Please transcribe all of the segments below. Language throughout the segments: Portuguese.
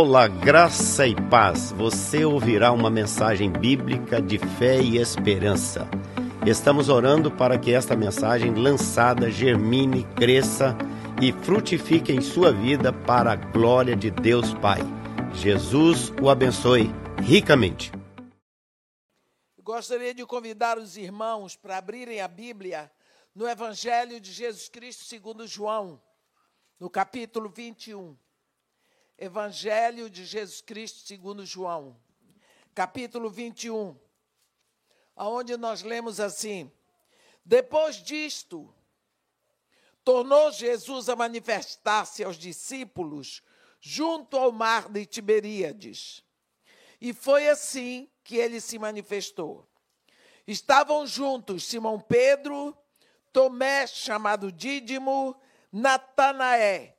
Olá, graça e paz. Você ouvirá uma mensagem bíblica de fé e esperança. Estamos orando para que esta mensagem lançada germine, cresça e frutifique em sua vida para a glória de Deus Pai. Jesus o abençoe ricamente. Gostaria de convidar os irmãos para abrirem a Bíblia no Evangelho de Jesus Cristo segundo João, no capítulo 21. Evangelho de Jesus Cristo segundo João, capítulo 21, aonde nós lemos assim: Depois disto, tornou Jesus a manifestar-se aos discípulos junto ao mar de Tiberíades. E foi assim que ele se manifestou. Estavam juntos Simão Pedro, Tomé, chamado Dídimo, Natanaé,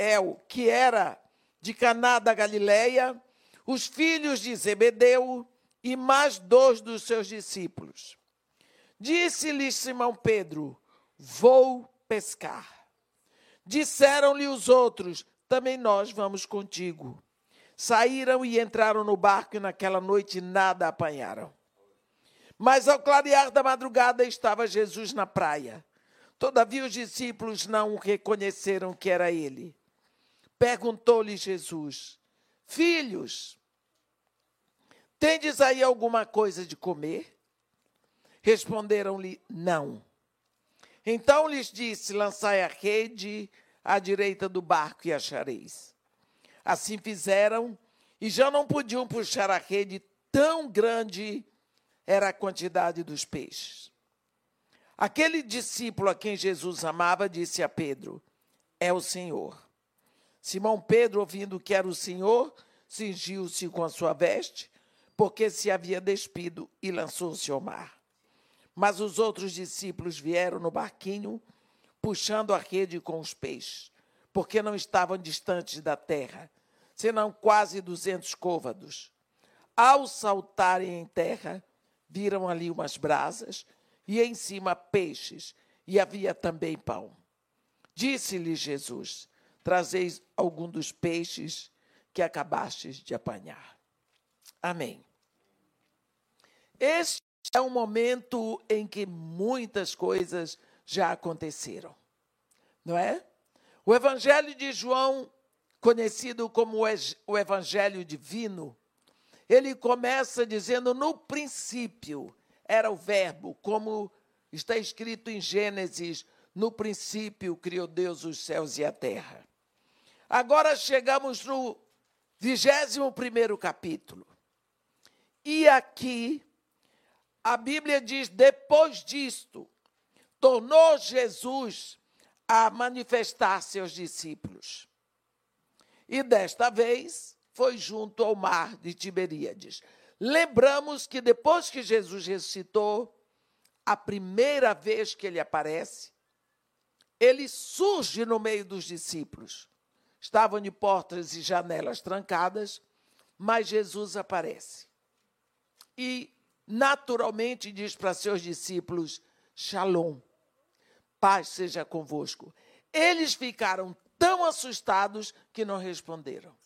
Natanael, que era de Caná da Galileia, os filhos de Zebedeu e mais dois dos seus discípulos. Disse-lhe Simão Pedro: Vou pescar. Disseram-lhe os outros: Também nós vamos contigo. Saíram e entraram no barco e naquela noite nada apanharam. Mas ao clarear da madrugada estava Jesus na praia. Todavia os discípulos não reconheceram que era ele. Perguntou-lhe Jesus: Filhos, tendes aí alguma coisa de comer? Responderam-lhe: Não. Então lhes disse: Lançai a rede à direita do barco e achareis. Assim fizeram e já não podiam puxar a rede, tão grande era a quantidade dos peixes. Aquele discípulo a quem Jesus amava disse a Pedro: É o Senhor. Simão Pedro, ouvindo que era o Senhor, cingiu-se com a sua veste, porque se havia despido e lançou-se ao mar. Mas os outros discípulos vieram no barquinho, puxando a rede com os peixes porque não estavam distantes da terra, senão quase duzentos côvados. Ao saltarem em terra, viram ali umas brasas e em cima peixes, e havia também pão. Disse-lhe Jesus: Trazeis algum dos peixes que acabastes de apanhar. Amém. Este é um momento em que muitas coisas já aconteceram, não é? O Evangelho de João, conhecido como o Evangelho Divino, ele começa dizendo: no princípio era o Verbo, como está escrito em Gênesis: no princípio criou Deus os céus e a terra. Agora chegamos no 21 capítulo. E aqui, a Bíblia diz: depois disto, tornou Jesus a manifestar seus discípulos. E desta vez foi junto ao mar de Tiberíades. Lembramos que depois que Jesus ressuscitou, a primeira vez que ele aparece, ele surge no meio dos discípulos. Estavam de portas e janelas trancadas, mas Jesus aparece. E naturalmente diz para seus discípulos: Shalom paz seja convosco. Eles ficaram tão assustados que não responderam.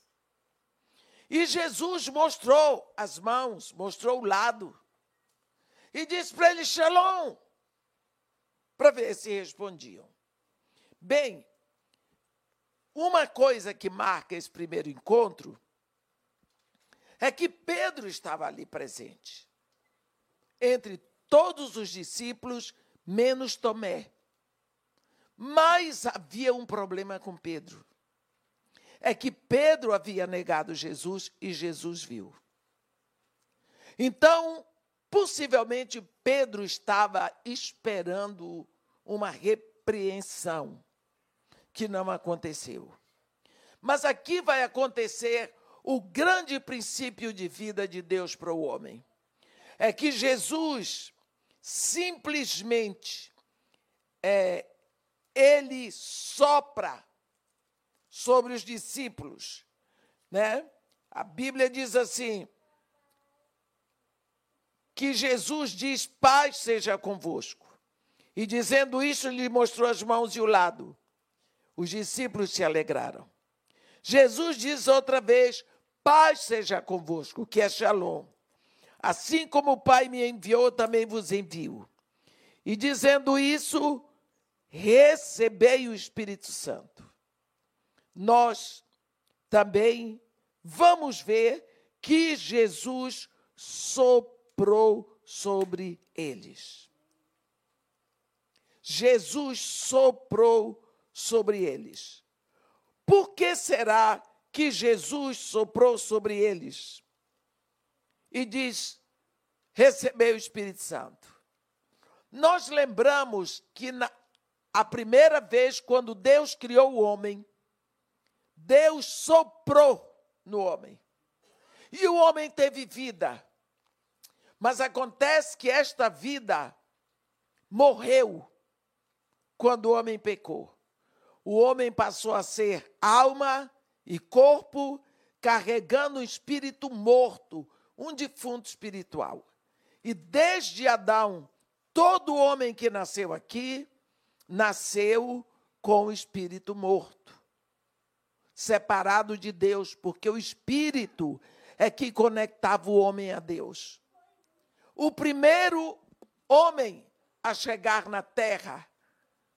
E Jesus mostrou as mãos, mostrou o lado. E disse para eles: Shalom, para ver se respondiam. Bem, uma coisa que marca esse primeiro encontro é que Pedro estava ali presente. Entre todos os discípulos, menos Tomé. Mas havia um problema com Pedro. É que Pedro havia negado Jesus e Jesus viu. Então, possivelmente, Pedro estava esperando uma repreensão, que não aconteceu. Mas aqui vai acontecer o grande princípio de vida de Deus para o homem. É que Jesus simplesmente é, ele sopra sobre os discípulos, né? A Bíblia diz assim: que Jesus diz: Paz seja convosco. E dizendo isso, lhe mostrou as mãos e o lado. Os discípulos se alegraram. Jesus diz outra vez: paz seja convosco, que é shalom. Assim como o Pai me enviou, também vos envio. E dizendo isso, recebei o Espírito Santo. Nós também vamos ver que Jesus soprou sobre eles. Jesus soprou sobre eles. Por que será que Jesus soprou sobre eles? E diz: recebeu o Espírito Santo. Nós lembramos que na, a primeira vez, quando Deus criou o homem, Deus soprou no homem. E o homem teve vida. Mas acontece que esta vida morreu quando o homem pecou. O homem passou a ser alma e corpo, carregando um espírito morto, um defunto espiritual. E desde Adão, todo homem que nasceu aqui, nasceu com o espírito morto, separado de Deus, porque o espírito é que conectava o homem a Deus. O primeiro homem a chegar na terra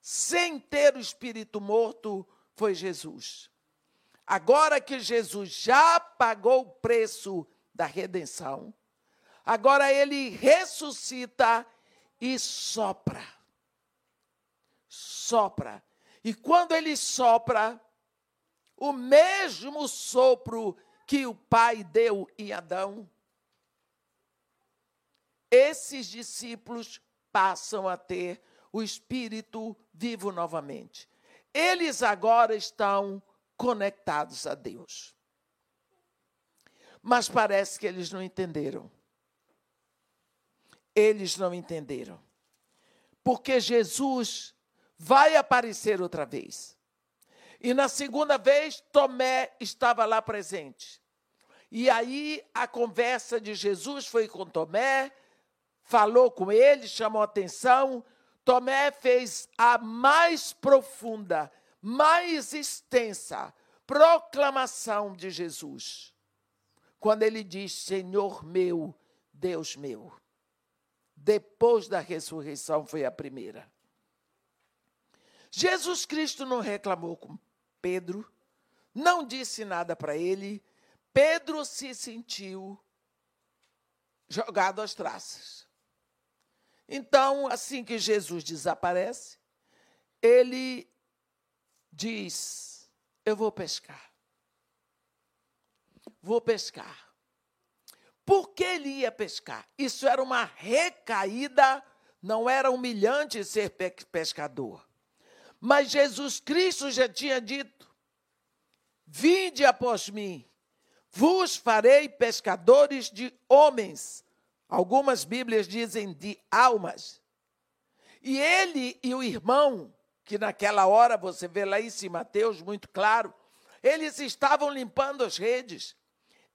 sem ter o espírito morto foi Jesus. Agora que Jesus já pagou o preço da redenção, agora ele ressuscita e sopra. Sopra. E quando ele sopra, o mesmo sopro que o Pai deu em Adão, esses discípulos passam a ter o Espírito vivo novamente. Eles agora estão conectados a Deus. Mas parece que eles não entenderam. Eles não entenderam. Porque Jesus vai aparecer outra vez. E na segunda vez, Tomé estava lá presente. E aí a conversa de Jesus foi com Tomé, falou com ele, chamou atenção. Tomé fez a mais profunda, mais extensa proclamação de Jesus. Quando ele diz: Senhor meu, Deus meu. Depois da ressurreição foi a primeira. Jesus Cristo não reclamou com Pedro, não disse nada para ele. Pedro se sentiu jogado às traças. Então, assim que Jesus desaparece, ele diz: Eu vou pescar. Vou pescar. Por que ele ia pescar? Isso era uma recaída, não era humilhante ser pescador. Mas Jesus Cristo já tinha dito: Vinde após mim, vos farei pescadores de homens. Algumas Bíblias dizem de almas. E ele e o irmão, que naquela hora você vê lá em Mateus muito claro, eles estavam limpando as redes.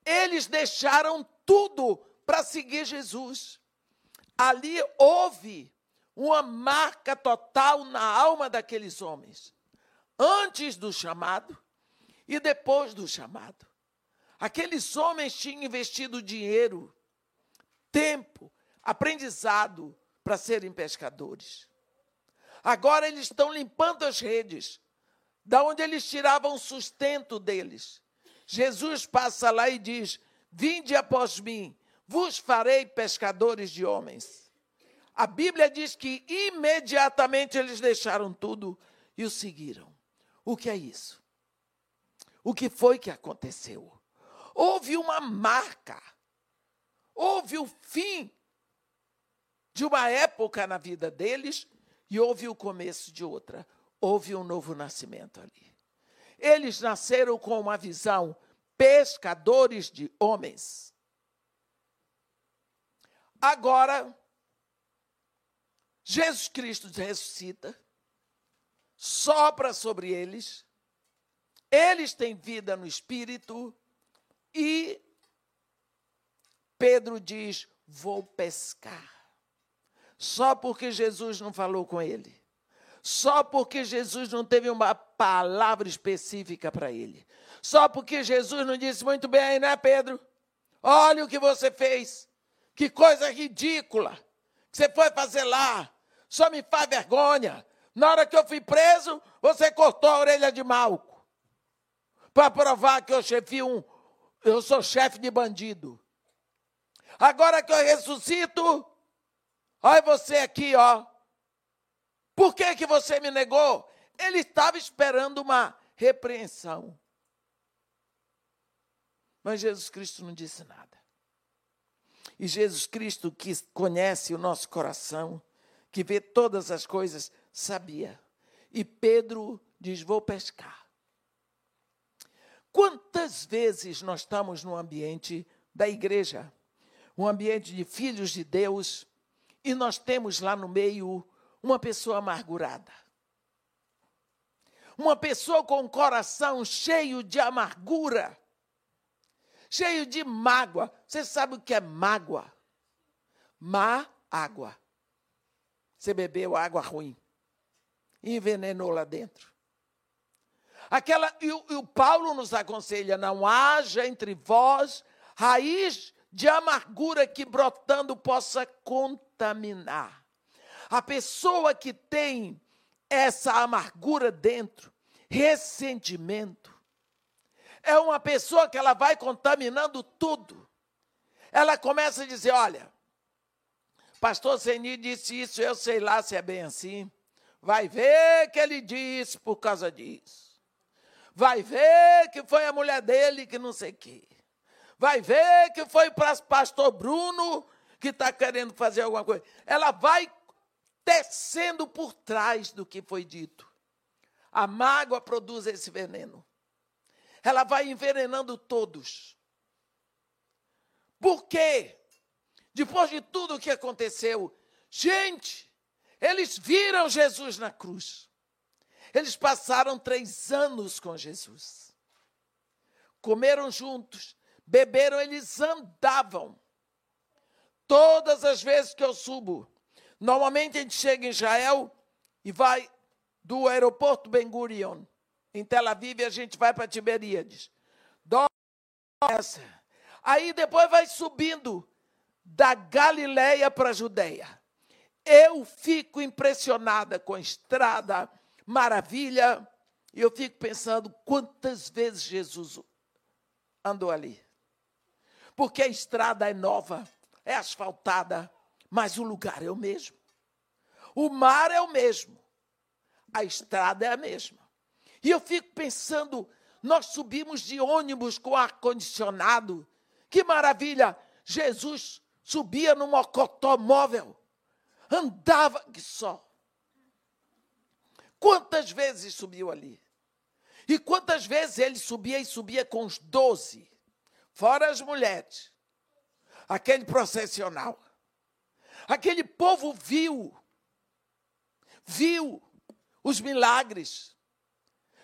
Eles deixaram tudo para seguir Jesus. Ali houve uma marca total na alma daqueles homens, antes do chamado e depois do chamado. Aqueles homens tinham investido dinheiro, tempo, aprendizado para serem pescadores. Agora eles estão limpando as redes, da onde eles tiravam sustento deles. Jesus passa lá e diz: Vinde após mim, vos farei pescadores de homens. A Bíblia diz que imediatamente eles deixaram tudo e o seguiram. O que é isso? O que foi que aconteceu? Houve uma marca Houve o fim de uma época na vida deles e houve o começo de outra. Houve um novo nascimento ali. Eles nasceram com uma visão pescadores de homens. Agora, Jesus Cristo ressuscita, sopra sobre eles, eles têm vida no espírito e Pedro diz: Vou pescar. Só porque Jesus não falou com ele. só porque Jesus não teve uma palavra específica para ele. Só porque Jesus não disse muito bem, né, Pedro? Olha o que você fez. Que coisa ridícula que você foi fazer lá. Só me faz vergonha. Na hora que eu fui preso, você cortou a orelha de Malco. Para provar que eu chefio um, eu sou chefe de bandido. Agora que eu ressuscito, olha você aqui, ó. Por que, que você me negou? Ele estava esperando uma repreensão. Mas Jesus Cristo não disse nada. E Jesus Cristo, que conhece o nosso coração, que vê todas as coisas, sabia. E Pedro diz: Vou pescar. Quantas vezes nós estamos no ambiente da igreja, um ambiente de filhos de Deus, e nós temos lá no meio uma pessoa amargurada. Uma pessoa com o coração cheio de amargura, cheio de mágoa. Você sabe o que é mágoa? Má água. Você bebeu água ruim e envenenou lá dentro. Aquela, e e o Paulo nos aconselha: não haja entre vós raiz de amargura que brotando possa contaminar. A pessoa que tem essa amargura dentro, ressentimento, é uma pessoa que ela vai contaminando tudo. Ela começa a dizer: olha, pastor Zeni disse isso, eu sei lá se é bem assim. Vai ver que ele disse por causa disso. Vai ver que foi a mulher dele que não sei o quê. Vai ver que foi para o pastor Bruno que está querendo fazer alguma coisa. Ela vai tecendo por trás do que foi dito. A mágoa produz esse veneno. Ela vai envenenando todos. Por quê? Depois de tudo o que aconteceu, gente, eles viram Jesus na cruz. Eles passaram três anos com Jesus. Comeram juntos, beberam, eles andavam. Todas as vezes que eu subo Normalmente a gente chega em Israel e vai do aeroporto Ben Gurion, em Tel Aviv, e a gente vai para Tiberíades. Aí depois vai subindo da Galileia para a Judéia. Eu fico impressionada com a estrada, maravilha, e eu fico pensando quantas vezes Jesus andou ali. Porque a estrada é nova, é asfaltada, mas o lugar é o mesmo. O mar é o mesmo. A estrada é a mesma. E eu fico pensando, nós subimos de ônibus com ar-condicionado. Que maravilha! Jesus subia num mocotó móvel. Andava que só. Quantas vezes subiu ali? E quantas vezes ele subia e subia com os doze, fora as mulheres, aquele processional. Aquele povo viu, viu os milagres,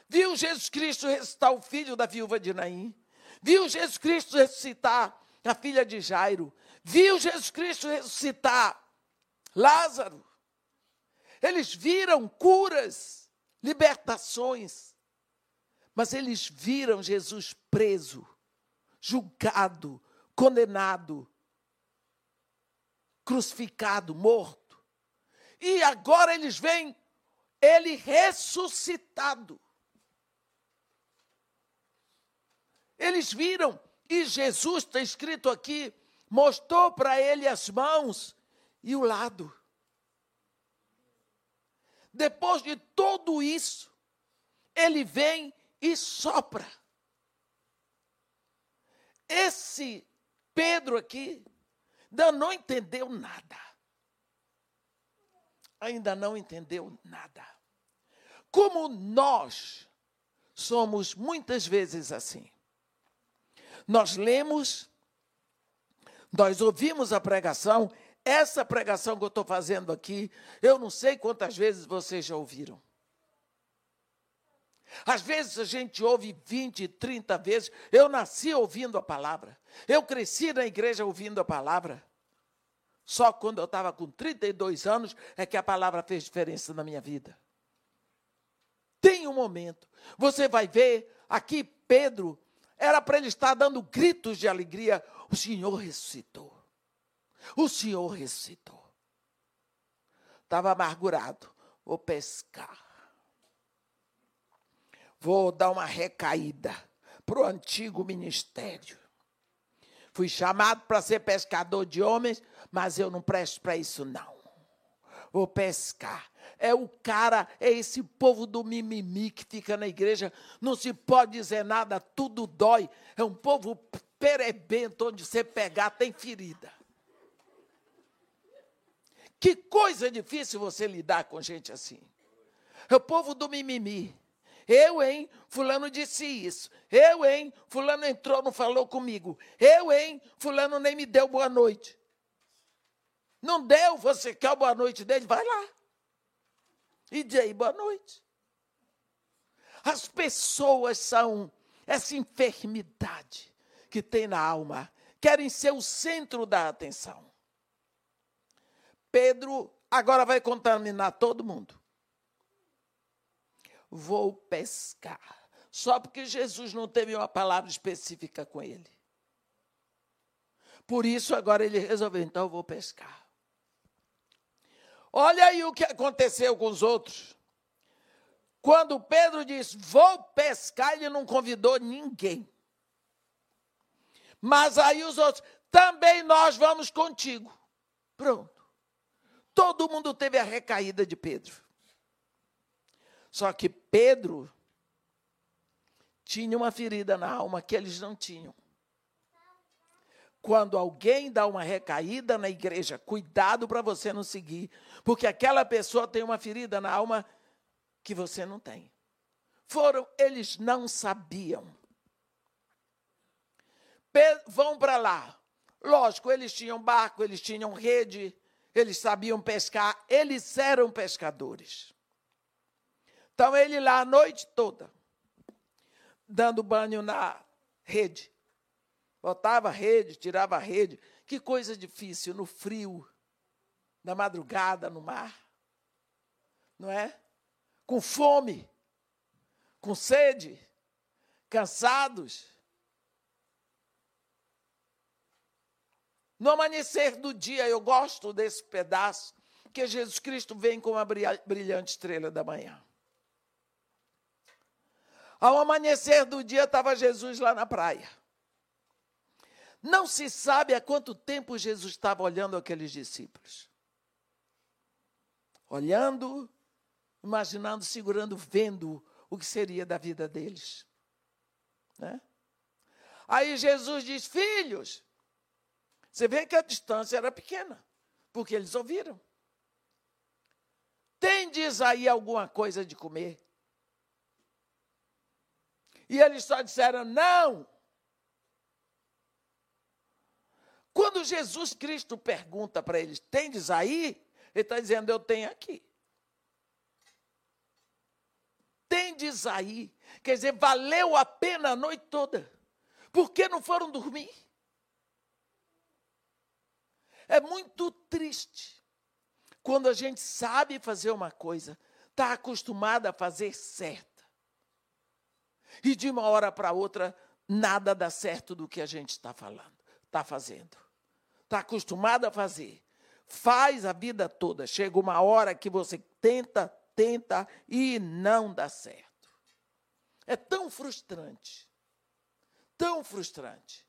viu Jesus Cristo ressuscitar o filho da viúva de Naim, viu Jesus Cristo ressuscitar a filha de Jairo, viu Jesus Cristo ressuscitar Lázaro. Eles viram curas, libertações, mas eles viram Jesus preso, julgado, condenado, crucificado, morto. E agora eles veem ele ressuscitado. Eles viram, e Jesus está escrito aqui, mostrou para ele as mãos e o lado. Depois de tudo isso, ele vem e sopra. Esse Pedro aqui, Ainda não entendeu nada. Ainda não entendeu nada. Como nós somos muitas vezes assim. Nós lemos, nós ouvimos a pregação, essa pregação que eu estou fazendo aqui, eu não sei quantas vezes vocês já ouviram. Às vezes a gente ouve 20, 30 vezes. Eu nasci ouvindo a palavra. Eu cresci na igreja ouvindo a palavra. Só quando eu estava com 32 anos é que a palavra fez diferença na minha vida. Tem um momento. Você vai ver aqui Pedro, era para ele estar dando gritos de alegria. O Senhor ressuscitou. O Senhor ressuscitou. Estava amargurado. Vou pescar. Vou dar uma recaída para o antigo ministério. Fui chamado para ser pescador de homens, mas eu não presto para isso, não. Vou pescar. É o cara, é esse povo do mimimi que fica na igreja, não se pode dizer nada, tudo dói. É um povo perebento, onde você pegar tem ferida. Que coisa difícil você lidar com gente assim. É o povo do mimimi. Eu, hein? Fulano disse isso. Eu, hein? Fulano entrou, não falou comigo. Eu, hein? Fulano nem me deu boa noite. Não deu, você quer a boa noite dele? Vai lá. E diz aí, boa noite. As pessoas são essa enfermidade que tem na alma, querem ser o centro da atenção. Pedro agora vai contaminar todo mundo vou pescar. Só porque Jesus não teve uma palavra específica com ele. Por isso, agora ele resolveu, então eu vou pescar. Olha aí o que aconteceu com os outros. Quando Pedro disse, vou pescar, ele não convidou ninguém. Mas aí os outros, também nós vamos contigo. Pronto. Todo mundo teve a recaída de Pedro. Só que Pedro tinha uma ferida na alma que eles não tinham. Quando alguém dá uma recaída na igreja, cuidado para você não seguir, porque aquela pessoa tem uma ferida na alma que você não tem. Foram, eles não sabiam. Vão para lá. Lógico, eles tinham barco, eles tinham rede, eles sabiam pescar, eles eram pescadores. Então ele lá a noite toda, dando banho na rede. Botava a rede, tirava a rede. Que coisa difícil no frio, na madrugada no mar. Não é? Com fome, com sede, cansados. No amanhecer do dia, eu gosto desse pedaço, que Jesus Cristo vem com a brilhante estrela da manhã. Ao amanhecer do dia, estava Jesus lá na praia. Não se sabe há quanto tempo Jesus estava olhando aqueles discípulos. Olhando, imaginando, segurando, vendo o que seria da vida deles. Né? Aí Jesus diz: Filhos, você vê que a distância era pequena, porque eles ouviram. Tendes aí alguma coisa de comer? E eles só disseram não. Quando Jesus Cristo pergunta para eles: Tendes aí? Ele está dizendo: Eu tenho aqui. Tendes aí. Quer dizer, valeu a pena a noite toda. Por que não foram dormir? É muito triste quando a gente sabe fazer uma coisa, está acostumada a fazer certo e de uma hora para outra, nada dá certo do que a gente está falando, está fazendo. Está acostumado a fazer. Faz a vida toda. Chega uma hora que você tenta, tenta e não dá certo. É tão frustrante. Tão frustrante.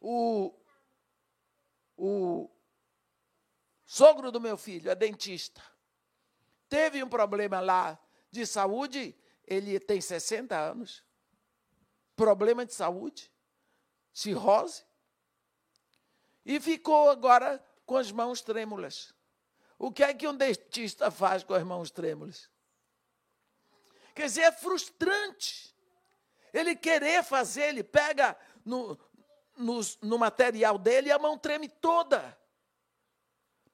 O, o sogro do meu filho é dentista. Teve um problema lá de saúde, ele tem 60 anos problema de saúde, cirrose, e ficou agora com as mãos trêmulas. O que é que um dentista faz com as mãos trêmulas? Quer dizer, é frustrante. Ele querer fazer, ele pega no, no, no material dele e a mão treme toda.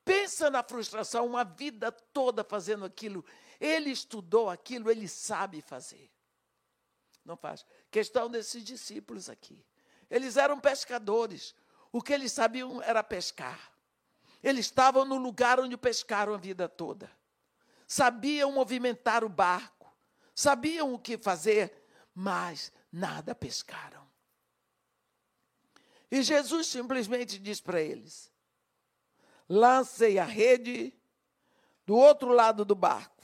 Pensa na frustração, uma vida toda fazendo aquilo. Ele estudou aquilo, ele sabe fazer. Não faz. Questão desses discípulos aqui. Eles eram pescadores. O que eles sabiam era pescar. Eles estavam no lugar onde pescaram a vida toda. Sabiam movimentar o barco. sabiam o que fazer, mas nada pescaram. E Jesus simplesmente diz para eles: lancem a rede do outro lado do barco.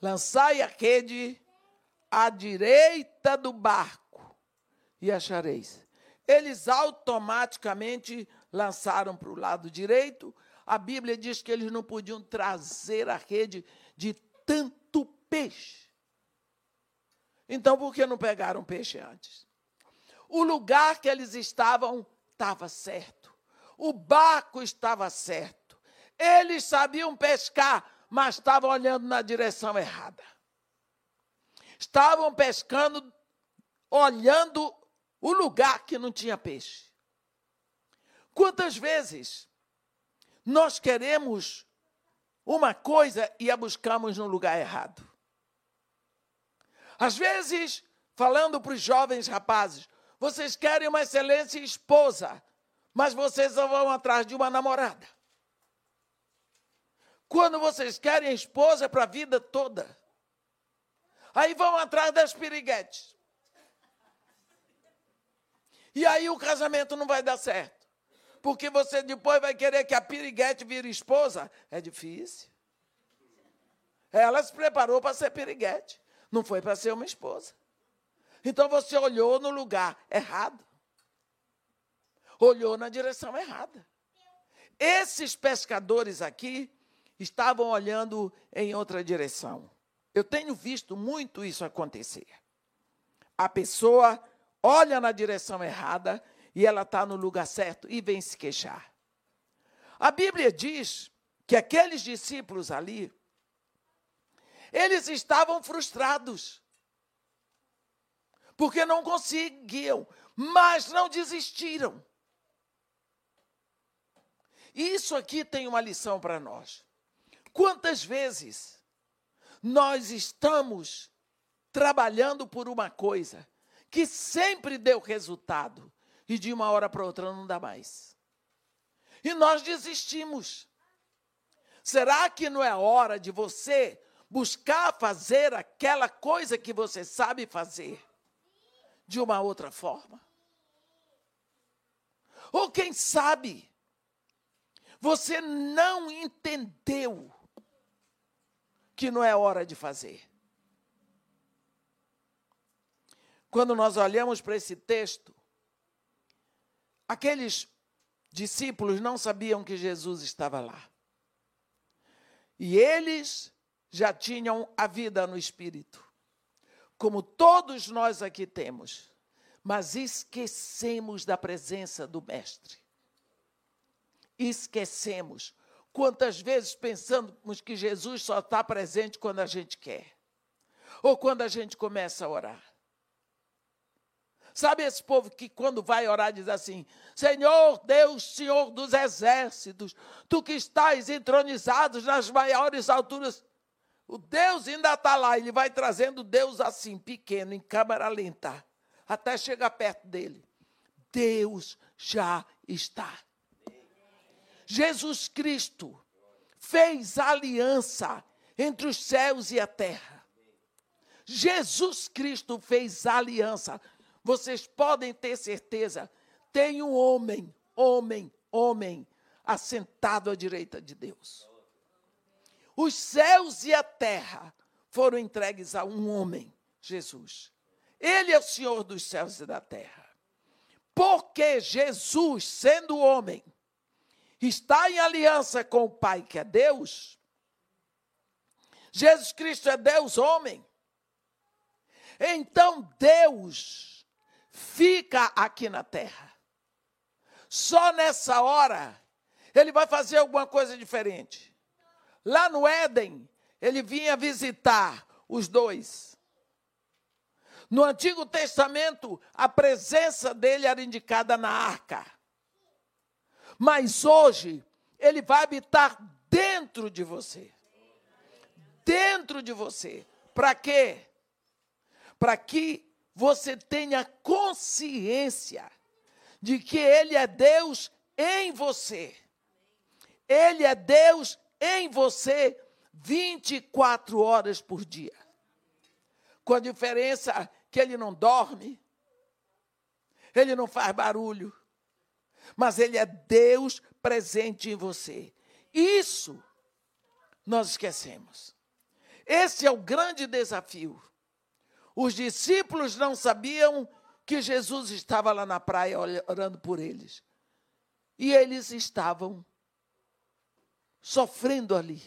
Lançai a rede à direita do barco e achareis. Eles automaticamente lançaram para o lado direito. A Bíblia diz que eles não podiam trazer a rede de tanto peixe. Então, por que não pegaram peixe antes? O lugar que eles estavam estava certo. O barco estava certo. Eles sabiam pescar, mas estavam olhando na direção errada. Estavam pescando, olhando o lugar que não tinha peixe. Quantas vezes nós queremos uma coisa e a buscamos no lugar errado? Às vezes, falando para os jovens rapazes, vocês querem uma excelente esposa, mas vocês vão atrás de uma namorada. Quando vocês querem esposa para a vida toda, aí vão atrás das piriguetes. E aí o casamento não vai dar certo. Porque você depois vai querer que a piriguete vire esposa. É difícil. Ela se preparou para ser piriguete. Não foi para ser uma esposa. Então você olhou no lugar errado. Olhou na direção errada. Esses pescadores aqui estavam olhando em outra direção. Eu tenho visto muito isso acontecer. A pessoa olha na direção errada e ela está no lugar certo e vem se queixar. A Bíblia diz que aqueles discípulos ali eles estavam frustrados. Porque não conseguiam, mas não desistiram. Isso aqui tem uma lição para nós. Quantas vezes nós estamos trabalhando por uma coisa que sempre deu resultado e de uma hora para outra não dá mais. E nós desistimos. Será que não é hora de você buscar fazer aquela coisa que você sabe fazer de uma outra forma. Ou quem sabe, você não entendeu que não é hora de fazer. Quando nós olhamos para esse texto, aqueles discípulos não sabiam que Jesus estava lá. E eles já tinham a vida no espírito, como todos nós aqui temos, mas esquecemos da presença do Mestre. Esquecemos. Quantas vezes pensamos que Jesus só está presente quando a gente quer, ou quando a gente começa a orar. Sabe esse povo que quando vai orar diz assim: Senhor Deus, Senhor dos exércitos, tu que estás entronizado nas maiores alturas, o Deus ainda está lá, ele vai trazendo Deus assim, pequeno, em câmera lenta, até chegar perto dele. Deus já está. Jesus Cristo fez aliança entre os céus e a terra. Jesus Cristo fez aliança. Vocês podem ter certeza, tem um homem, homem, homem, assentado à direita de Deus. Os céus e a terra foram entregues a um homem, Jesus. Ele é o Senhor dos céus e da terra. Porque Jesus, sendo homem, está em aliança com o Pai, que é Deus. Jesus Cristo é Deus homem. Então Deus fica aqui na terra. Só nessa hora ele vai fazer alguma coisa diferente. Lá no Éden, ele vinha visitar os dois. No Antigo Testamento, a presença dele era indicada na arca. Mas hoje, ele vai habitar dentro de você. Dentro de você. Para quê? Para que você tenha consciência de que ele é Deus em você. Ele é Deus em você 24 horas por dia. com a diferença que ele não dorme, ele não faz barulho, mas ele é Deus presente em você. Isso nós esquecemos. Esse é o grande desafio. Os discípulos não sabiam que Jesus estava lá na praia orando por eles. E eles estavam sofrendo ali,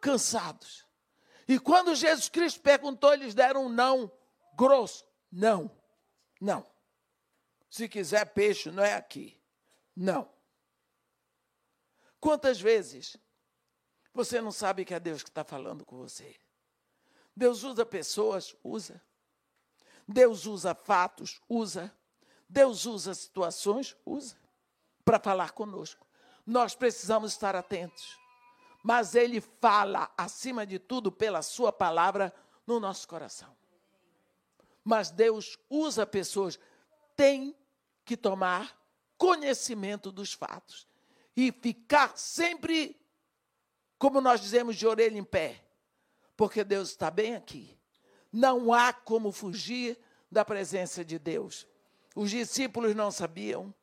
cansados. E quando Jesus Cristo perguntou, eles deram um não grosso. Não, não. Se quiser peixe, não é aqui. Não. Quantas vezes você não sabe que é Deus que está falando com você? Deus usa pessoas, usa. Deus usa fatos, usa. Deus usa situações, usa. Para falar conosco. Nós precisamos estar atentos. Mas Ele fala, acima de tudo, pela Sua palavra no nosso coração. Mas Deus usa pessoas. Tem que tomar conhecimento dos fatos e ficar sempre, como nós dizemos, de orelha em pé, porque Deus está bem aqui. Não há como fugir da presença de Deus. Os discípulos não sabiam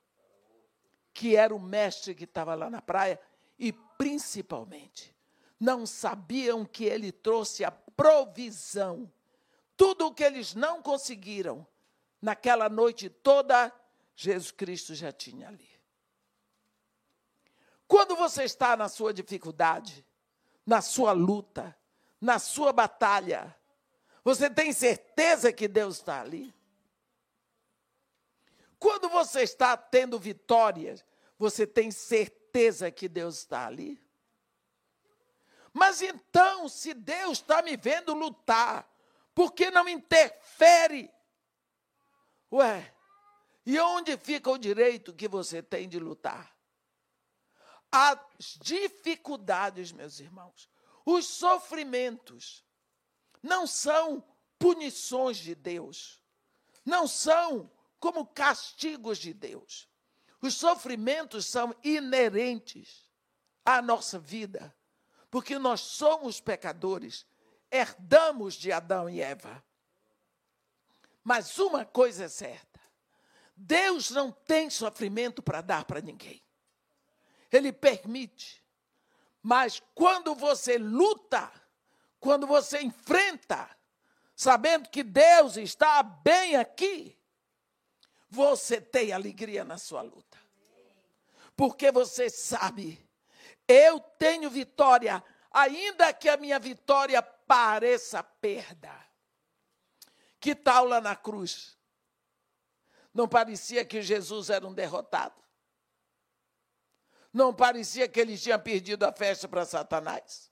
que era o mestre que estava lá na praia e, principalmente, não sabiam que ele trouxe a provisão. Tudo o que eles não conseguiram naquela noite toda, Jesus Cristo já tinha ali. Quando você está na sua dificuldade, na sua luta, na sua batalha, você tem certeza que Deus está ali? Quando você está tendo vitórias, você tem certeza que Deus está ali? Mas então, se Deus está me vendo lutar, por que não interfere? Ué, e onde fica o direito que você tem de lutar? As dificuldades, meus irmãos, os sofrimentos, não são punições de Deus, não são como castigos de Deus. Os sofrimentos são inerentes à nossa vida, porque nós somos pecadores, herdamos de Adão e Eva. Mas uma coisa é certa: Deus não tem sofrimento para dar para ninguém. Ele permite. Mas quando você luta, quando você enfrenta, sabendo que Deus está bem aqui, você tem alegria na sua luta. Porque você sabe, eu tenho vitória, ainda que a minha vitória pareça perda. Que tal lá na cruz? Não parecia que Jesus era um derrotado. Não parecia que ele tinha perdido a festa para Satanás.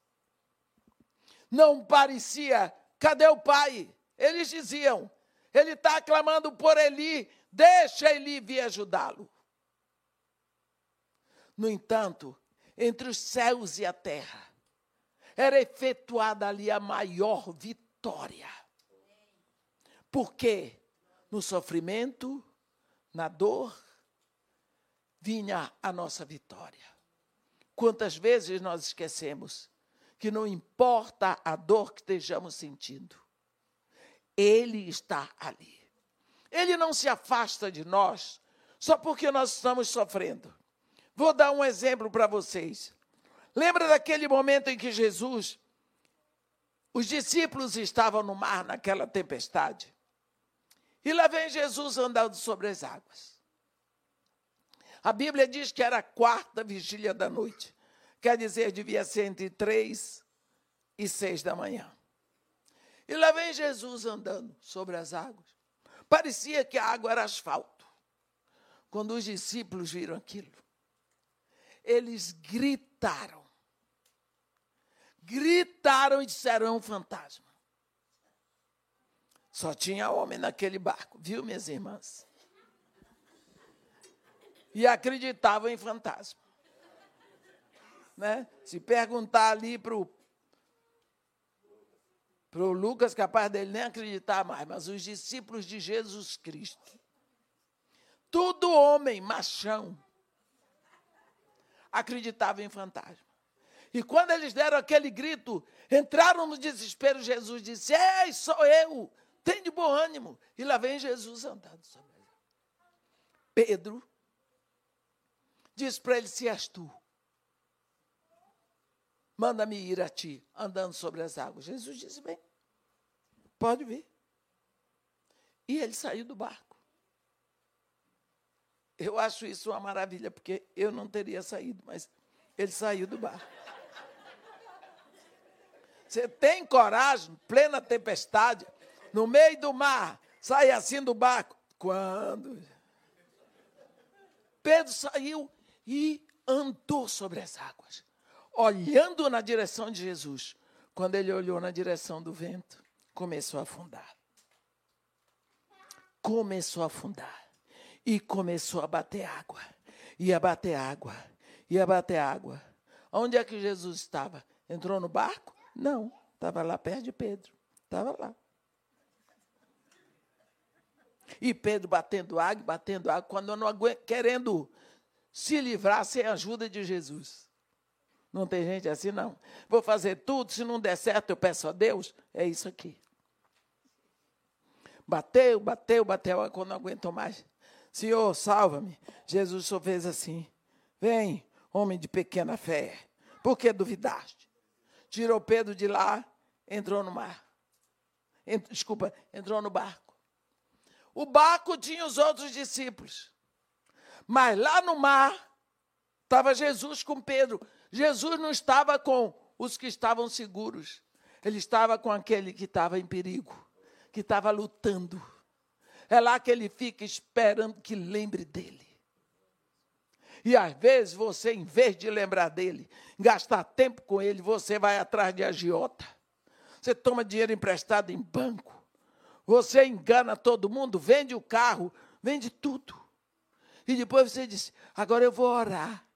Não parecia. Cadê o pai? Eles diziam: ele está clamando por Eli, deixa Eli vir ajudá-lo. No entanto, entre os céus e a terra, era efetuada ali a maior vitória. Porque no sofrimento, na dor, vinha a nossa vitória. Quantas vezes nós esquecemos que não importa a dor que estejamos sentindo, Ele está ali. Ele não se afasta de nós só porque nós estamos sofrendo. Vou dar um exemplo para vocês. Lembra daquele momento em que Jesus, os discípulos estavam no mar naquela tempestade? E lá vem Jesus andando sobre as águas. A Bíblia diz que era a quarta vigília da noite. Quer dizer, devia ser entre três e seis da manhã. E lá vem Jesus andando sobre as águas. Parecia que a água era asfalto. Quando os discípulos viram aquilo, eles gritaram. Gritaram e disseram: é um fantasma. Só tinha homem naquele barco, viu, minhas irmãs? E acreditavam em fantasma. Né? Se perguntar ali para o para o Lucas, capaz dele nem acreditar mais, mas os discípulos de Jesus Cristo, tudo homem, machão, acreditavam em fantasma. E quando eles deram aquele grito, entraram no desespero, Jesus disse: Ei, sou eu, Tem de bom ânimo. E lá vem Jesus andando sobre ele. Pedro diz para ele: Se és tu, manda-me ir a ti, andando sobre as águas. Jesus disse: Bem, pode vir. E ele saiu do barco. Eu acho isso uma maravilha, porque eu não teria saído, mas ele saiu do barco. Você tem coragem, plena tempestade, no meio do mar, sair assim do barco? Quando? Pedro saiu e andou sobre as águas, olhando na direção de Jesus. Quando ele olhou na direção do vento, começou a afundar. Começou a afundar. E começou a bater água. Ia bater água. Ia bater água. Onde é que Jesus estava? Entrou no barco? Não. Estava lá perto de Pedro. Estava lá. E Pedro batendo água, batendo água, quando não aguento, querendo se livrar sem a ajuda de Jesus. Não tem gente assim, não. Vou fazer tudo, se não der certo, eu peço a Deus. É isso aqui. Bateu, bateu, bateu, quando não aguentou mais. Senhor, salva-me. Jesus só fez assim. Vem, homem de pequena fé. Por que duvidaste? Tirou Pedro de lá, entrou no mar. Desculpa, entrou no barco. O barco tinha os outros discípulos. Mas lá no mar estava Jesus com Pedro. Jesus não estava com os que estavam seguros. Ele estava com aquele que estava em perigo, que estava lutando. É lá que ele fica esperando que lembre dele. E às vezes você, em vez de lembrar dele, gastar tempo com ele, você vai atrás de agiota. Você toma dinheiro emprestado em banco. Você engana todo mundo, vende o carro, vende tudo. E depois você disse: agora eu vou orar.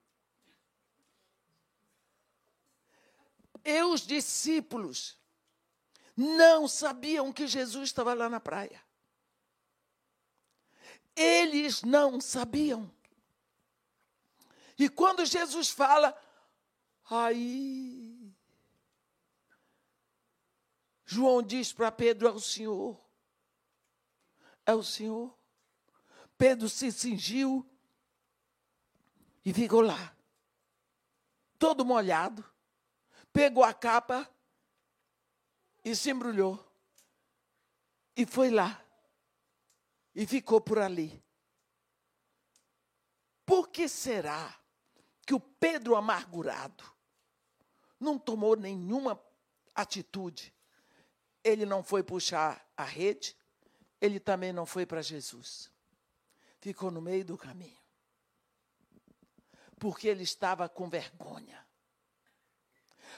E os discípulos não sabiam que Jesus estava lá na praia. Eles não sabiam. E quando Jesus fala, aí. João diz para Pedro: o Senhor. É o Senhor. Pedro se cingiu e ficou lá, todo molhado, pegou a capa e se embrulhou e foi lá e ficou por ali. Por que será que o Pedro amargurado não tomou nenhuma atitude? Ele não foi puxar a rede, ele também não foi para Jesus ficou no meio do caminho. Porque ele estava com vergonha.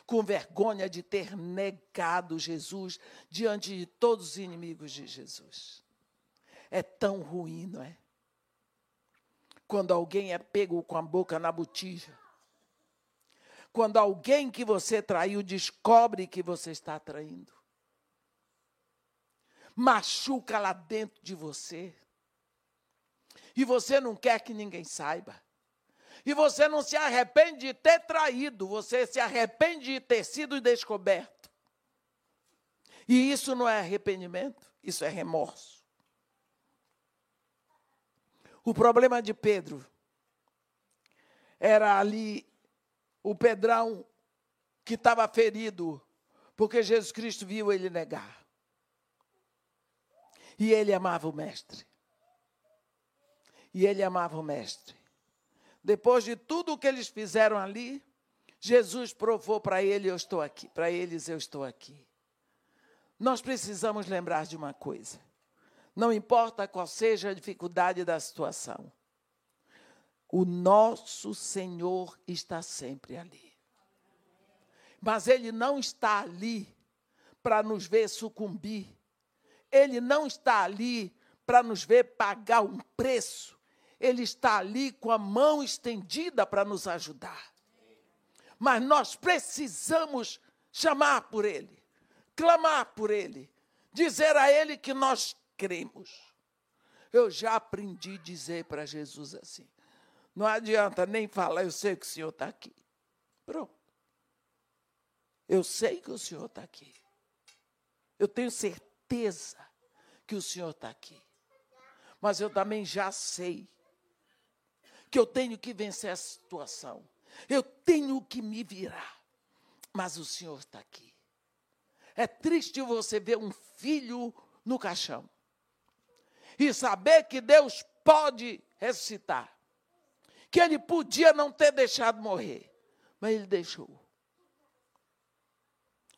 Com vergonha de ter negado Jesus diante de todos os inimigos de Jesus. É tão ruim, não é? Quando alguém é pego com a boca na botija. Quando alguém que você traiu descobre que você está traindo. Machuca lá dentro de você e você não quer que ninguém saiba. E você não se arrepende de ter traído, você se arrepende de ter sido descoberto. E isso não é arrependimento, isso é remorso. O problema de Pedro era ali o Pedrão que estava ferido, porque Jesus Cristo viu ele negar. E ele amava o Mestre e ele amava o Mestre. Depois de tudo o que eles fizeram ali, Jesus provou para ele eu estou aqui, para eles eu estou aqui. Nós precisamos lembrar de uma coisa. Não importa qual seja a dificuldade da situação. O nosso Senhor está sempre ali. Mas ele não está ali para nos ver sucumbir. Ele não está ali para nos ver pagar um preço ele está ali com a mão estendida para nos ajudar. Mas nós precisamos chamar por Ele, clamar por Ele, dizer a Ele que nós cremos. Eu já aprendi a dizer para Jesus assim: não adianta nem falar, eu sei que o Senhor está aqui. Pronto. Eu sei que o Senhor está aqui. Eu tenho certeza que o Senhor está aqui. Mas eu também já sei que eu tenho que vencer a situação. Eu tenho que me virar. Mas o Senhor está aqui. É triste você ver um filho no caixão e saber que Deus pode ressuscitar. Que ele podia não ter deixado morrer, mas ele deixou.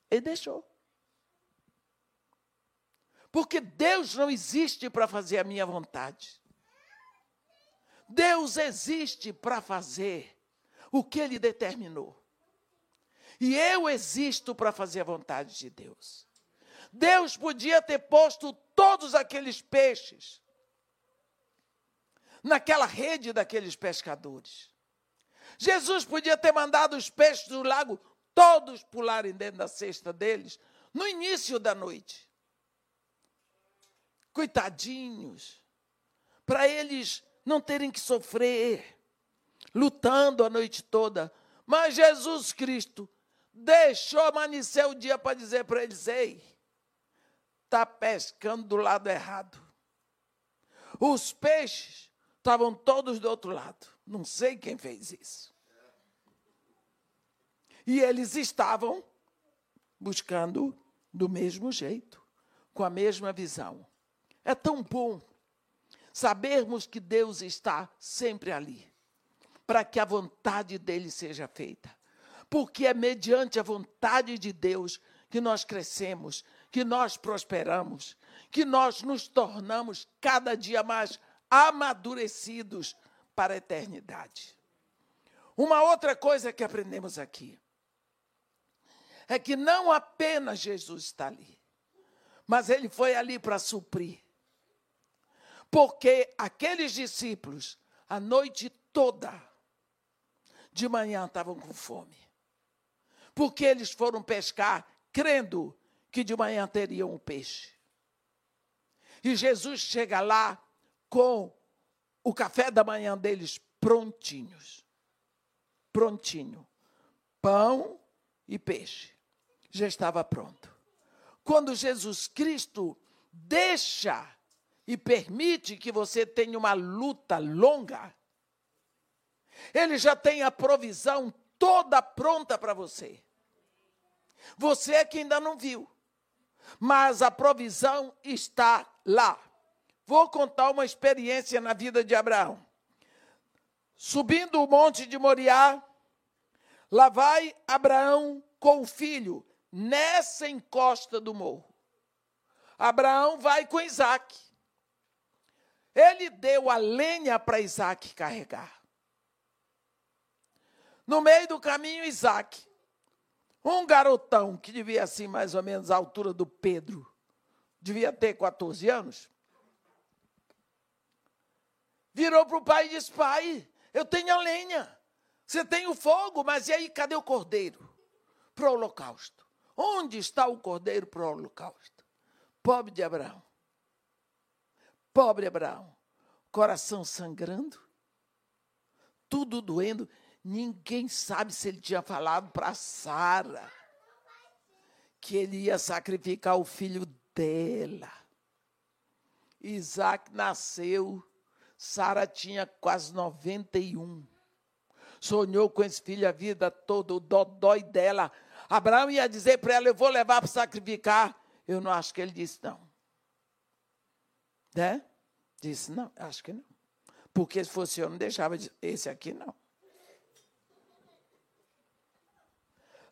Ele deixou. Porque Deus não existe para fazer a minha vontade. Deus existe para fazer o que Ele determinou. E eu existo para fazer a vontade de Deus. Deus podia ter posto todos aqueles peixes naquela rede daqueles pescadores. Jesus podia ter mandado os peixes do lago todos pularem dentro da cesta deles no início da noite. Coitadinhos, para eles não terem que sofrer, lutando a noite toda. Mas Jesus Cristo deixou amanhecer o dia para dizer para eles: ei, está pescando do lado errado. Os peixes estavam todos do outro lado. Não sei quem fez isso. E eles estavam buscando do mesmo jeito, com a mesma visão. É tão bom sabermos que Deus está sempre ali, para que a vontade dele seja feita. Porque é mediante a vontade de Deus que nós crescemos, que nós prosperamos, que nós nos tornamos cada dia mais amadurecidos para a eternidade. Uma outra coisa que aprendemos aqui é que não apenas Jesus está ali, mas ele foi ali para suprir. Porque aqueles discípulos, a noite toda, de manhã estavam com fome. Porque eles foram pescar crendo que de manhã teriam um peixe. E Jesus chega lá com o café da manhã deles prontinhos. Prontinho. Pão e peixe. Já estava pronto. Quando Jesus Cristo deixa e permite que você tenha uma luta longa, ele já tem a provisão toda pronta para você. Você é que ainda não viu, mas a provisão está lá. Vou contar uma experiência na vida de Abraão. Subindo o monte de Moriá, lá vai Abraão com o filho, nessa encosta do morro. Abraão vai com Isaac. Ele deu a lenha para Isaac carregar. No meio do caminho, Isaac, um garotão que devia assim mais ou menos a altura do Pedro, devia ter 14 anos, virou para o pai e disse: Pai, eu tenho a lenha, você tem o fogo, mas e aí cadê o cordeiro para o holocausto? Onde está o cordeiro para o holocausto? Pobre de Abraão. Pobre Abraão, coração sangrando, tudo doendo. Ninguém sabe se ele tinha falado para Sara que ele ia sacrificar o filho dela. Isaac nasceu, Sara tinha quase 91. Sonhou com esse filho a vida toda, o dodói dela. Abraão ia dizer para ela: Eu vou levar para sacrificar. Eu não acho que ele disse não. Né? Disse, não, acho que não. Porque se fosse eu, não deixava esse aqui, não.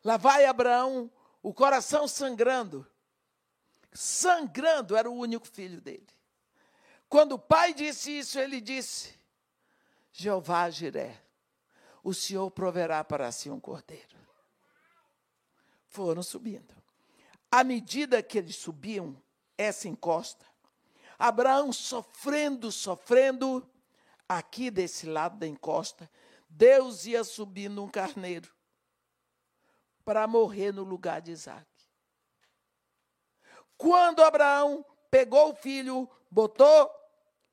Lá vai Abraão, o coração sangrando. Sangrando, era o único filho dele. Quando o pai disse isso, ele disse: Jeová Jiré, o Senhor proverá para si um cordeiro. Foram subindo. À medida que eles subiam essa encosta, Abraão sofrendo, sofrendo, aqui desse lado da encosta, Deus ia subindo um carneiro para morrer no lugar de Isaac. Quando Abraão pegou o filho, botou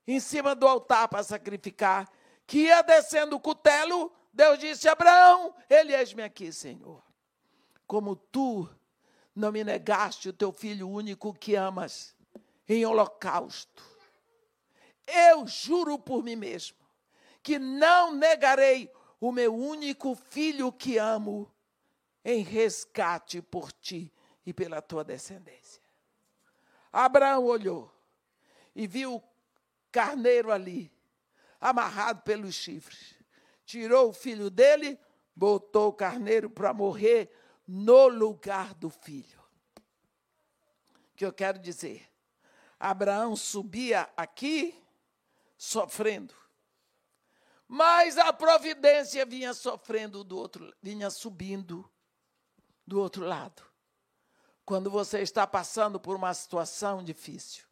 em cima do altar para sacrificar, que ia descendo o cutelo, Deus disse: Abraão, ele és-me aqui, Senhor. Como tu não me negaste o teu filho único que amas, em holocausto. Eu juro por mim mesmo que não negarei o meu único filho que amo em resgate por ti e pela tua descendência. Abraão olhou e viu o carneiro ali, amarrado pelos chifres. Tirou o filho dele, botou o carneiro para morrer no lugar do filho. O que eu quero dizer? Abraão subia aqui sofrendo. Mas a providência vinha sofrendo do outro, vinha subindo do outro lado. Quando você está passando por uma situação difícil,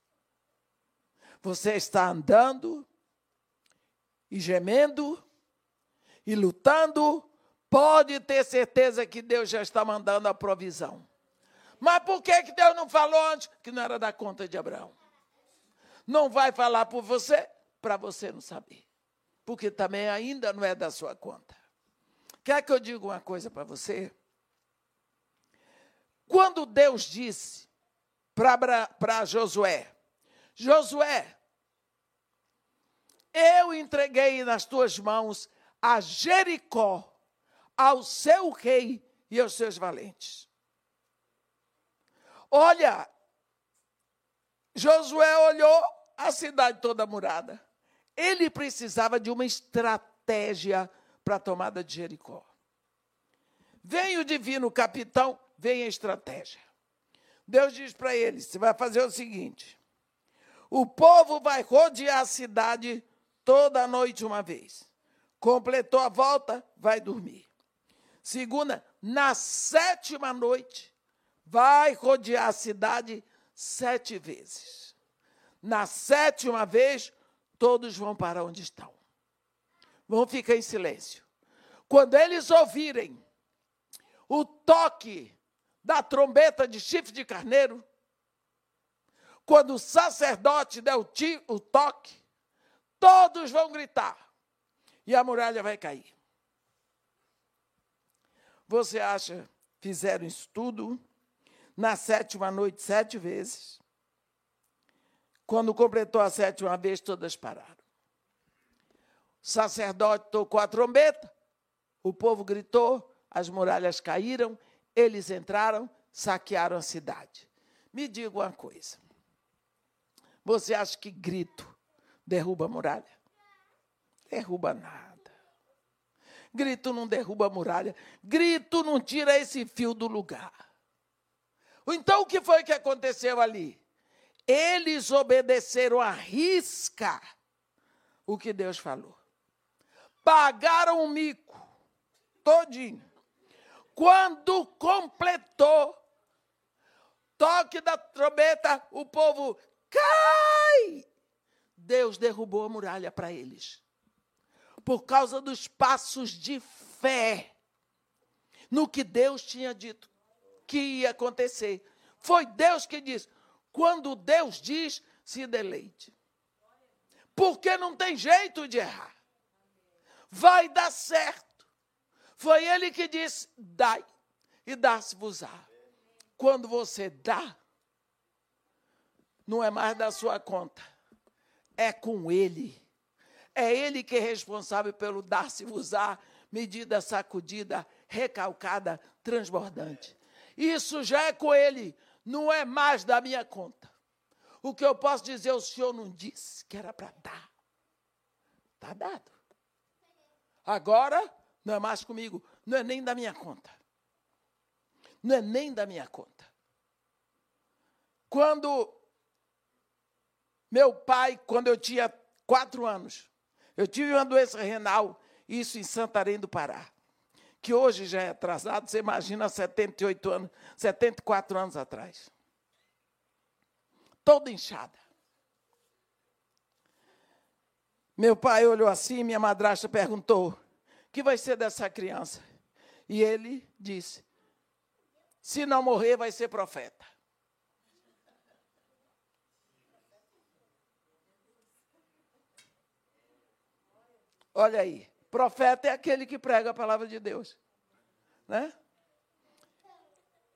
você está andando e gemendo e lutando, pode ter certeza que Deus já está mandando a provisão. Mas por que, que Deus não falou antes? Que não era da conta de Abraão. Não vai falar por você, para você não saber. Porque também ainda não é da sua conta. Quer que eu diga uma coisa para você? Quando Deus disse para Josué: Josué, eu entreguei nas tuas mãos a Jericó, ao seu rei e aos seus valentes. Olha, Josué olhou a cidade toda murada. Ele precisava de uma estratégia para a tomada de Jericó. Vem o divino capitão, vem a estratégia. Deus diz para ele: você vai fazer o seguinte: o povo vai rodear a cidade toda a noite uma vez. Completou a volta, vai dormir. Segunda, na sétima noite, vai rodear a cidade sete vezes. Na sétima vez, todos vão para onde estão. Vão ficar em silêncio. Quando eles ouvirem o toque da trombeta de chifre de carneiro, quando o sacerdote der o, o toque, todos vão gritar e a muralha vai cair. Você acha, fizeram isso tudo na sétima noite sete vezes. Quando completou a sétima vez, todas pararam. O sacerdote tocou a trombeta, o povo gritou, as muralhas caíram, eles entraram, saquearam a cidade. Me diga uma coisa. Você acha que grito derruba a muralha? Derruba nada. Grito não derruba a muralha. Grito não tira esse fio do lugar. Então o que foi que aconteceu ali? Eles obedeceram a risca o que Deus falou. Pagaram o mico todinho. Quando completou, toque da trombeta, o povo cai. Deus derrubou a muralha para eles. Por causa dos passos de fé no que Deus tinha dito que ia acontecer. Foi Deus que disse: quando Deus diz, se deleite. Porque não tem jeito de errar. Vai dar certo. Foi ele que disse: dai, e dá-se-vos-á. Quando você dá, não é mais da sua conta, é com ele. É ele que é responsável pelo dar-se-vos-á, medida sacudida, recalcada, transbordante. Isso já é com ele, não é mais da minha conta. O que eu posso dizer, o senhor não disse que era para dar. Está dado. Agora, não é mais comigo, não é nem da minha conta. Não é nem da minha conta. Quando meu pai, quando eu tinha quatro anos, eu tive uma doença renal, isso em Santarém do Pará, que hoje já é atrasado, você imagina 78 anos, 74 anos atrás. Toda inchada. Meu pai olhou assim, minha madrasta perguntou: que vai ser dessa criança? E ele disse: se não morrer, vai ser profeta. Olha aí, profeta é aquele que prega a palavra de Deus, né?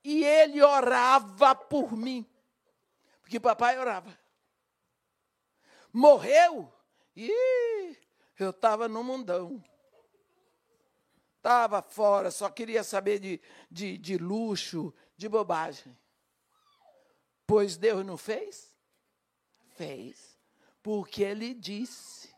E ele orava por mim, porque papai orava. morreu. E eu estava no mundão. Estava fora, só queria saber de, de, de luxo, de bobagem. Pois Deus não fez? Fez. Porque Ele disse.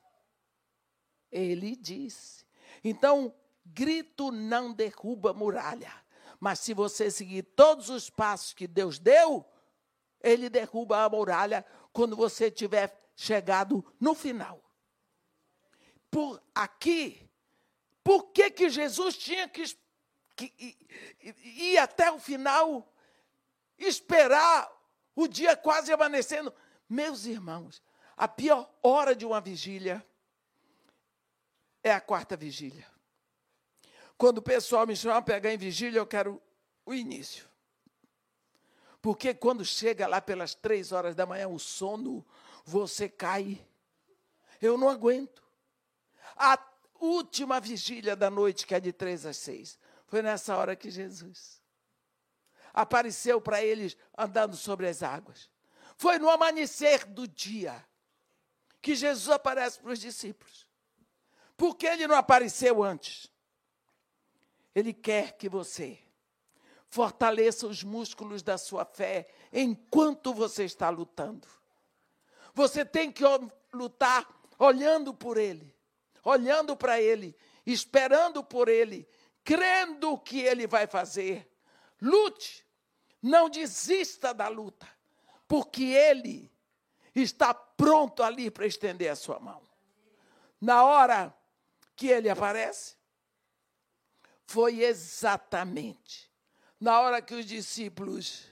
Ele disse. Então, grito não derruba muralha. Mas se você seguir todos os passos que Deus deu, Ele derruba a muralha quando você tiver chegado no final. Por aqui, por que, que Jesus tinha que, que ir até o final, esperar o dia quase amanhecendo? Meus irmãos, a pior hora de uma vigília é a quarta vigília. Quando o pessoal me chama para pegar em vigília, eu quero o início. Porque quando chega lá pelas três horas da manhã, o sono, você cai. Eu não aguento. A última vigília da noite, que é de três às seis, foi nessa hora que Jesus apareceu para eles andando sobre as águas. Foi no amanhecer do dia que Jesus aparece para os discípulos. Por que ele não apareceu antes? Ele quer que você fortaleça os músculos da sua fé enquanto você está lutando. Você tem que lutar olhando por Ele, olhando para Ele, esperando por Ele, crendo que Ele vai fazer. Lute, não desista da luta, porque Ele está pronto ali para estender a sua mão. Na hora que Ele aparece, foi exatamente na hora que os discípulos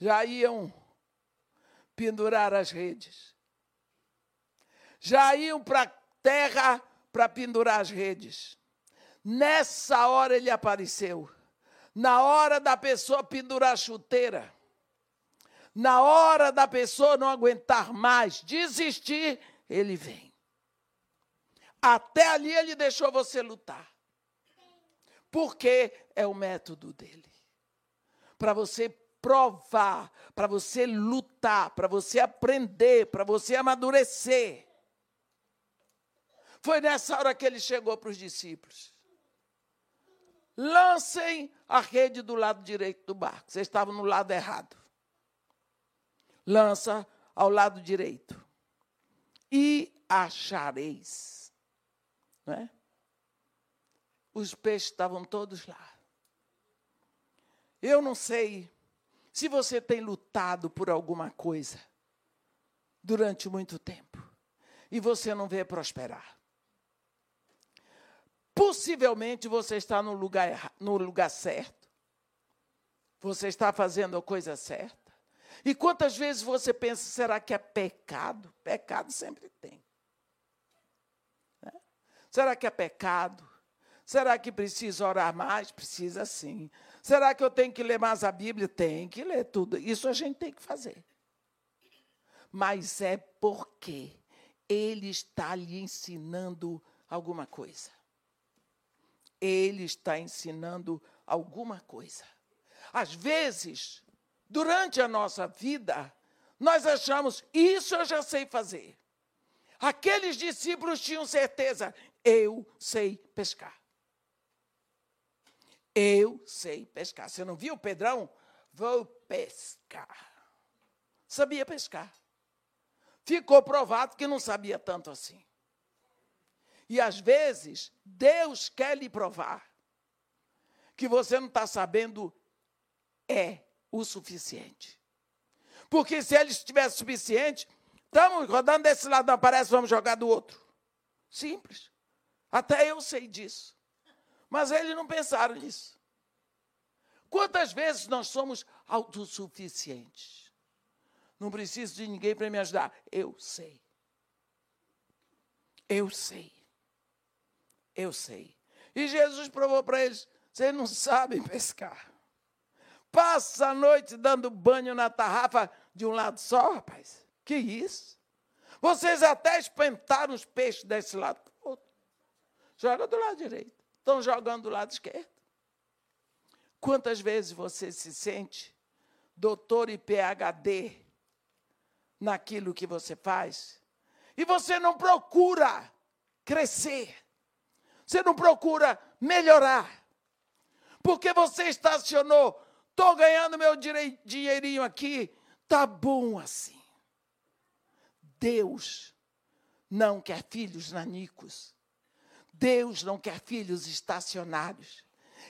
já iam pendurar as redes. Já iam para a terra para pendurar as redes. Nessa hora ele apareceu. Na hora da pessoa pendurar a chuteira. Na hora da pessoa não aguentar mais, desistir, ele vem. Até ali ele deixou você lutar. Porque é o método dele. Para você provar, para você lutar, para você aprender, para você amadurecer. Foi nessa hora que ele chegou para os discípulos. Lancem a rede do lado direito do barco. Vocês estavam no lado errado. Lança ao lado direito. E achareis. Não é? Os peixes estavam todos lá. Eu não sei se você tem lutado por alguma coisa durante muito tempo e você não vê prosperar. Possivelmente você está no lugar, no lugar certo. Você está fazendo a coisa certa. E quantas vezes você pensa, será que é pecado? Pecado sempre tem. Será que é pecado? Será que precisa orar mais? Precisa sim. Será que eu tenho que ler mais a Bíblia? Tem que ler tudo. Isso a gente tem que fazer. Mas é porque ele está lhe ensinando alguma coisa. Ele está ensinando alguma coisa. Às vezes, durante a nossa vida, nós achamos, isso eu já sei fazer. Aqueles discípulos tinham certeza, eu sei pescar. Eu sei pescar. Você não viu, Pedrão? Vou pescar. Sabia pescar. Ficou provado que não sabia tanto assim. E às vezes, Deus quer lhe provar que você não está sabendo é o suficiente. Porque se ele estivesse suficiente, estamos rodando desse lado, não aparece, vamos jogar do outro. Simples. Até eu sei disso. Mas eles não pensaram nisso. Quantas vezes nós somos autossuficientes? Não preciso de ninguém para me ajudar. Eu sei. Eu sei. Eu sei. E Jesus provou para eles: vocês não sabem pescar. Passa a noite dando banho na tarrafa de um lado só, rapaz. Que isso? Vocês até espentaram os peixes desse lado. Joga do lado direito estão jogando do lado esquerdo. Quantas vezes você se sente doutor e PhD naquilo que você faz. E você não procura crescer. Você não procura melhorar. Porque você estacionou, estou ganhando meu dinheirinho aqui, tá bom assim. Deus não quer filhos nanicos. Deus não quer filhos estacionários.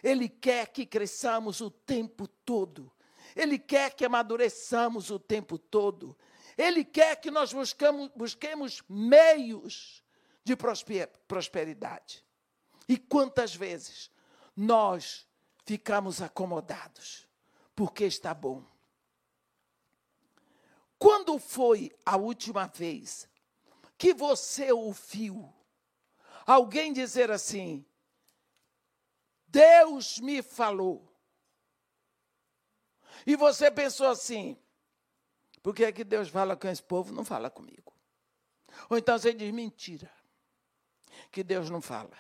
Ele quer que cresçamos o tempo todo. Ele quer que amadureçamos o tempo todo. Ele quer que nós buscamos, busquemos meios de prosperidade. E quantas vezes nós ficamos acomodados porque está bom? Quando foi a última vez que você ouviu alguém dizer assim: Deus me falou? E você pensou assim: por que é que Deus fala com esse povo, não fala comigo? Ou então você diz mentira, que Deus não fala.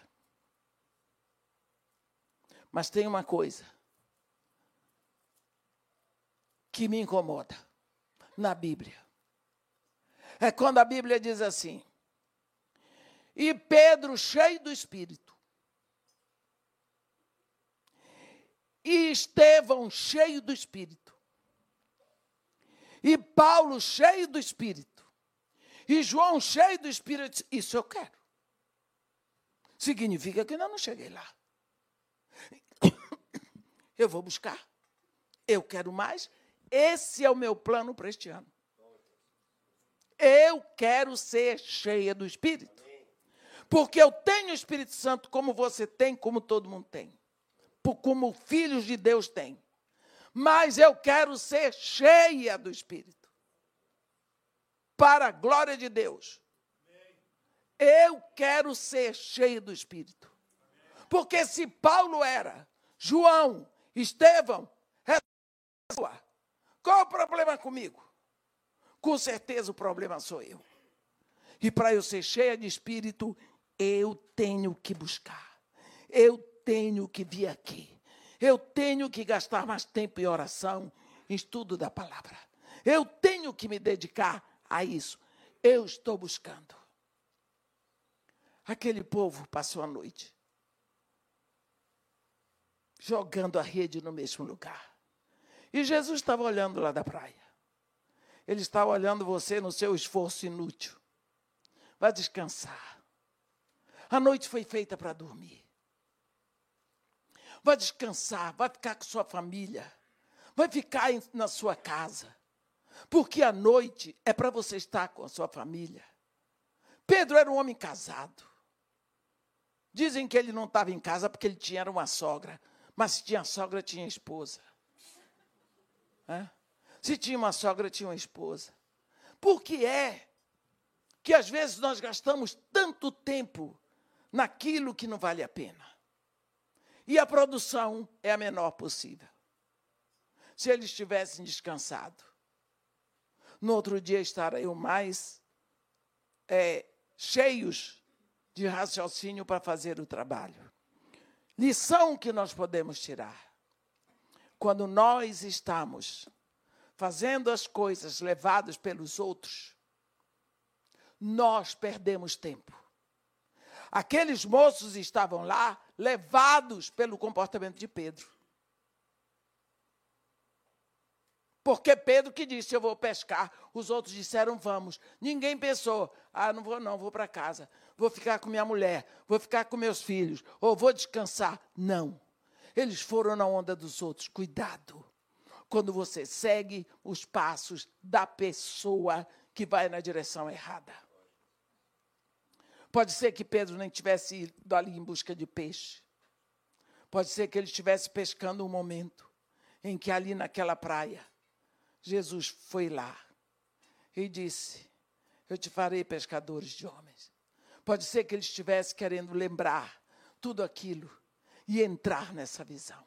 Mas tem uma coisa que me incomoda na Bíblia. É quando a Bíblia diz assim: E Pedro, cheio do Espírito, e Estevão, cheio do Espírito, e Paulo, cheio do Espírito, e João, cheio do Espírito, isso eu quero. Significa que ainda não cheguei lá. Eu vou buscar. Eu quero mais. Esse é o meu plano para este ano. Eu quero ser cheia do Espírito. Porque eu tenho o Espírito Santo como você tem, como todo mundo tem. Como filhos de Deus têm. Mas eu quero ser cheia do Espírito. Para a glória de Deus. Eu quero ser cheia do Espírito. Porque se Paulo era, João, Estevão, qual o problema comigo? Com certeza o problema sou eu. E para eu ser cheia de espírito, eu tenho que buscar. Eu tenho que vir aqui. Eu tenho que gastar mais tempo em oração, em estudo da palavra. Eu tenho que me dedicar a isso. Eu estou buscando. Aquele povo passou a noite jogando a rede no mesmo lugar. E Jesus estava olhando lá da praia. Ele estava olhando você no seu esforço inútil. Vai descansar. A noite foi feita para dormir. Vai descansar, vai ficar com sua família. Vai ficar na sua casa. Porque a noite é para você estar com a sua família. Pedro era um homem casado. Dizem que ele não estava em casa porque ele tinha uma sogra. Mas se tinha sogra, tinha esposa. É? Se tinha uma sogra, tinha uma esposa. Por que é que às vezes nós gastamos tanto tempo naquilo que não vale a pena? E a produção é a menor possível. Se eles tivessem descansado, no outro dia estariam mais é, cheios de raciocínio para fazer o trabalho. Lição que nós podemos tirar. Quando nós estamos fazendo as coisas levados pelos outros, nós perdemos tempo. Aqueles moços estavam lá levados pelo comportamento de Pedro. Porque Pedro que disse, eu vou pescar. Os outros disseram, vamos. Ninguém pensou, ah, não vou não, vou para casa vou ficar com minha mulher, vou ficar com meus filhos, ou vou descansar. Não. Eles foram na onda dos outros. Cuidado. Quando você segue os passos da pessoa que vai na direção errada. Pode ser que Pedro nem tivesse ido ali em busca de peixe. Pode ser que ele estivesse pescando um momento em que ali naquela praia, Jesus foi lá e disse: Eu te farei pescadores de homens. Pode ser que ele estivesse querendo lembrar tudo aquilo e entrar nessa visão.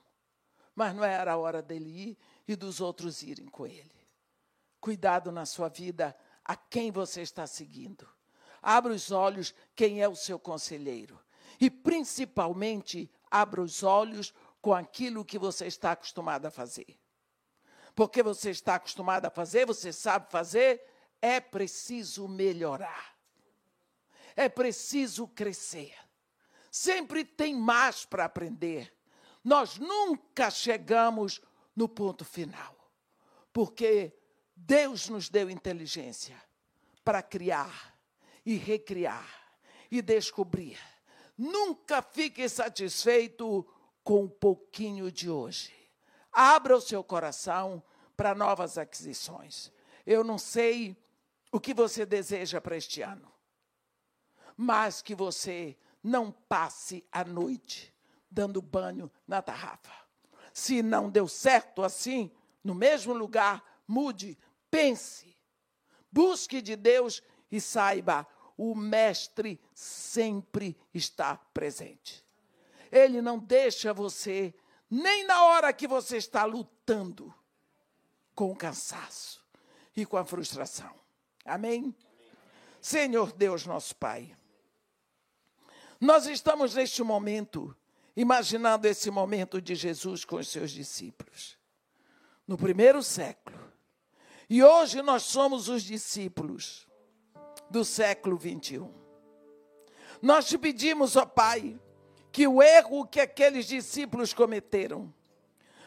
Mas não era a hora dele ir e dos outros irem com ele. Cuidado na sua vida a quem você está seguindo. Abra os olhos quem é o seu conselheiro. E principalmente, abra os olhos com aquilo que você está acostumado a fazer. Porque você está acostumado a fazer, você sabe fazer, é preciso melhorar. É preciso crescer. Sempre tem mais para aprender. Nós nunca chegamos no ponto final. Porque Deus nos deu inteligência para criar e recriar e descobrir. Nunca fique satisfeito com um pouquinho de hoje. Abra o seu coração para novas aquisições. Eu não sei o que você deseja para este ano, mas que você não passe a noite dando banho na tarrafa. Se não deu certo assim, no mesmo lugar, mude, pense, busque de Deus e saiba, o Mestre sempre está presente. Ele não deixa você, nem na hora que você está lutando com o cansaço e com a frustração. Amém? Senhor Deus, nosso Pai, nós estamos neste momento, imaginando esse momento de Jesus com os seus discípulos, no primeiro século. E hoje nós somos os discípulos do século 21. Nós te pedimos, ó Pai, que o erro que aqueles discípulos cometeram,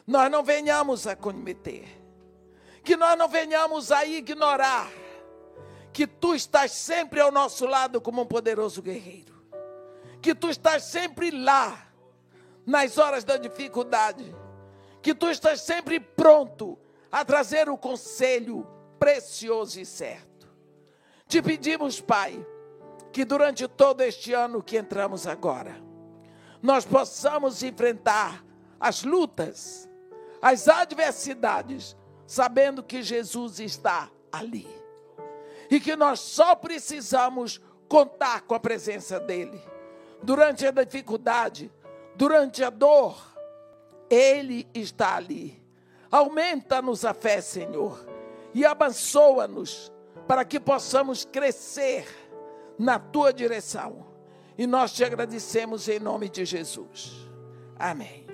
nós não venhamos a cometer, que nós não venhamos a ignorar que tu estás sempre ao nosso lado como um poderoso guerreiro, que tu estás sempre lá nas horas da dificuldade, que tu estás sempre pronto a trazer o conselho precioso e certo. Te pedimos, Pai, que durante todo este ano que entramos agora, nós possamos enfrentar as lutas, as adversidades, sabendo que Jesus está ali. E que nós só precisamos contar com a presença dEle. Durante a dificuldade, durante a dor, Ele está ali. Aumenta-nos a fé, Senhor, e abençoa-nos para que possamos crescer na tua direção e nós te agradecemos em nome de Jesus. Amém.